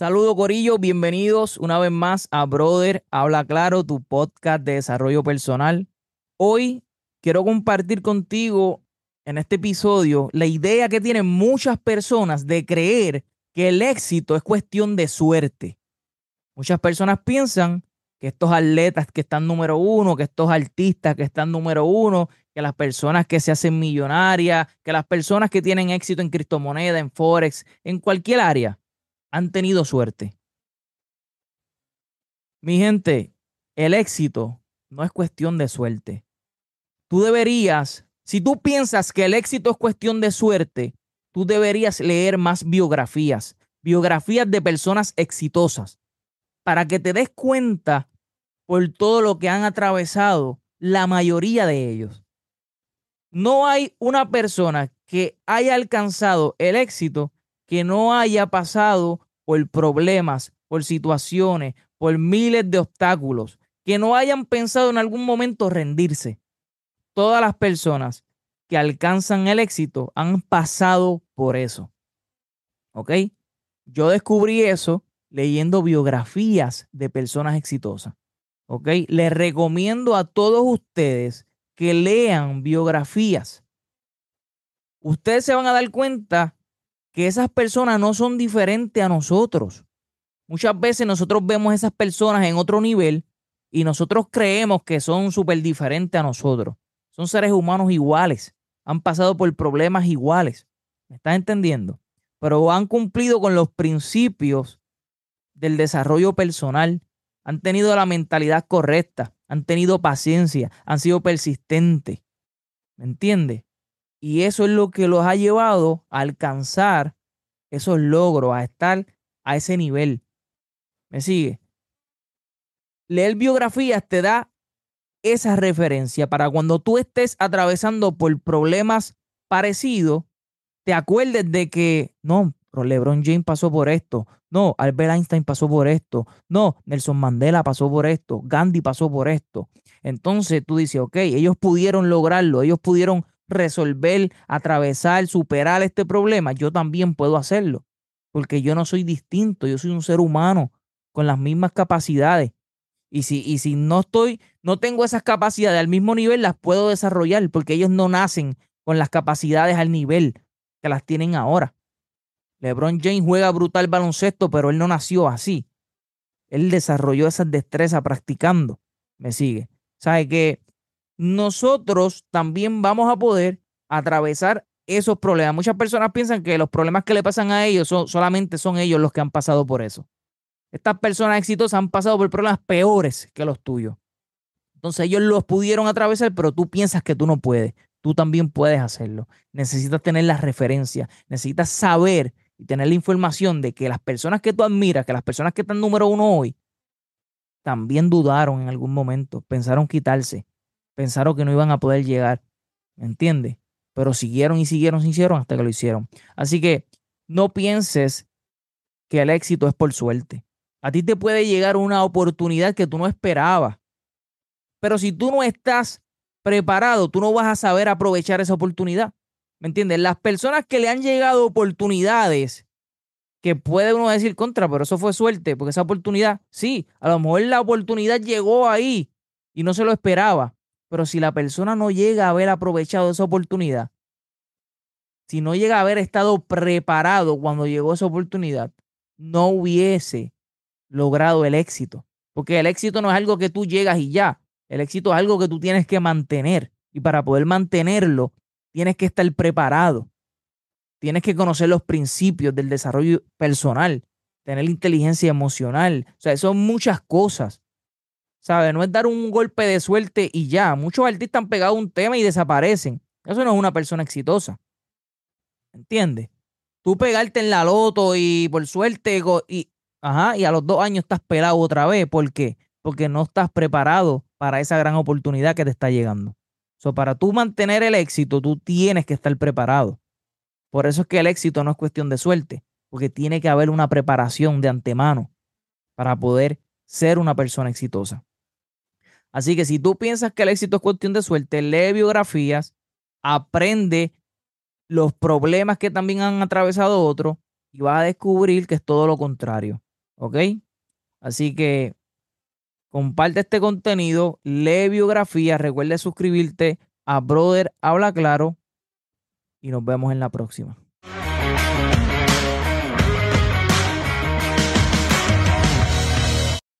Saludo Corillo, bienvenidos una vez más a Brother Habla Claro, tu podcast de desarrollo personal. Hoy quiero compartir contigo en este episodio la idea que tienen muchas personas de creer que el éxito es cuestión de suerte. Muchas personas piensan que estos atletas que están número uno, que estos artistas que están número uno, que las personas que se hacen millonarias, que las personas que tienen éxito en criptomoneda, en forex, en cualquier área, han tenido suerte. Mi gente, el éxito no es cuestión de suerte. Tú deberías, si tú piensas que el éxito es cuestión de suerte, tú deberías leer más biografías, biografías de personas exitosas, para que te des cuenta por todo lo que han atravesado la mayoría de ellos. No hay una persona que haya alcanzado el éxito que no haya pasado por problemas, por situaciones, por miles de obstáculos, que no hayan pensado en algún momento rendirse. Todas las personas que alcanzan el éxito han pasado por eso. ¿Ok? Yo descubrí eso leyendo biografías de personas exitosas. ¿Ok? Les recomiendo a todos ustedes que lean biografías. Ustedes se van a dar cuenta que esas personas no son diferentes a nosotros. Muchas veces nosotros vemos esas personas en otro nivel y nosotros creemos que son súper diferentes a nosotros. Son seres humanos iguales han pasado por problemas iguales. ¿Me estás entendiendo? Pero han cumplido con los principios del desarrollo personal. Han tenido la mentalidad correcta. Han tenido paciencia. Han sido persistentes. ¿Me entiendes? Y eso es lo que los ha llevado a alcanzar esos logros, a estar a ese nivel. ¿Me sigue? Leer biografías te da esa referencia para cuando tú estés atravesando por problemas parecidos, te acuerdes de que no, LeBron James pasó por esto, no, Albert Einstein pasó por esto, no, Nelson Mandela pasó por esto, Gandhi pasó por esto. Entonces tú dices, ok, ellos pudieron lograrlo, ellos pudieron resolver, atravesar, superar este problema, yo también puedo hacerlo, porque yo no soy distinto, yo soy un ser humano con las mismas capacidades. Y si, y si no estoy, no tengo esas capacidades al mismo nivel, las puedo desarrollar porque ellos no nacen con las capacidades al nivel que las tienen ahora. LeBron James juega brutal baloncesto, pero él no nació así. Él desarrolló esas destrezas practicando. Me sigue. Sabe que nosotros también vamos a poder atravesar esos problemas. Muchas personas piensan que los problemas que le pasan a ellos son, solamente son ellos los que han pasado por eso. Estas personas exitosas han pasado por problemas peores que los tuyos. Entonces ellos los pudieron atravesar, pero tú piensas que tú no puedes. Tú también puedes hacerlo. Necesitas tener las referencias, necesitas saber y tener la información de que las personas que tú admiras, que las personas que están número uno hoy, también dudaron en algún momento, pensaron quitarse, pensaron que no iban a poder llegar. ¿Me entiendes? Pero siguieron y siguieron y siguieron hasta que lo hicieron. Así que no pienses que el éxito es por suerte. A ti te puede llegar una oportunidad que tú no esperabas. Pero si tú no estás preparado, tú no vas a saber aprovechar esa oportunidad. ¿Me entiendes? Las personas que le han llegado oportunidades que puede uno decir contra, pero eso fue suerte, porque esa oportunidad, sí, a lo mejor la oportunidad llegó ahí y no se lo esperaba. Pero si la persona no llega a haber aprovechado esa oportunidad, si no llega a haber estado preparado cuando llegó esa oportunidad, no hubiese logrado el éxito. Porque el éxito no es algo que tú llegas y ya. El éxito es algo que tú tienes que mantener. Y para poder mantenerlo, tienes que estar preparado. Tienes que conocer los principios del desarrollo personal, tener inteligencia emocional. O sea, son muchas cosas. ¿Sabes? No es dar un golpe de suerte y ya. Muchos artistas han pegado un tema y desaparecen. Eso no es una persona exitosa. ¿Entiendes? Tú pegarte en la loto y por suerte y Ajá, y a los dos años estás pelado otra vez. ¿Por qué? Porque no estás preparado para esa gran oportunidad que te está llegando. So, para tú mantener el éxito, tú tienes que estar preparado. Por eso es que el éxito no es cuestión de suerte, porque tiene que haber una preparación de antemano para poder ser una persona exitosa. Así que si tú piensas que el éxito es cuestión de suerte, lee biografías, aprende los problemas que también han atravesado otros y vas a descubrir que es todo lo contrario. ¿Ok? Así que comparte este contenido, lee biografías, recuerda suscribirte a Brother Habla Claro y nos vemos en la próxima.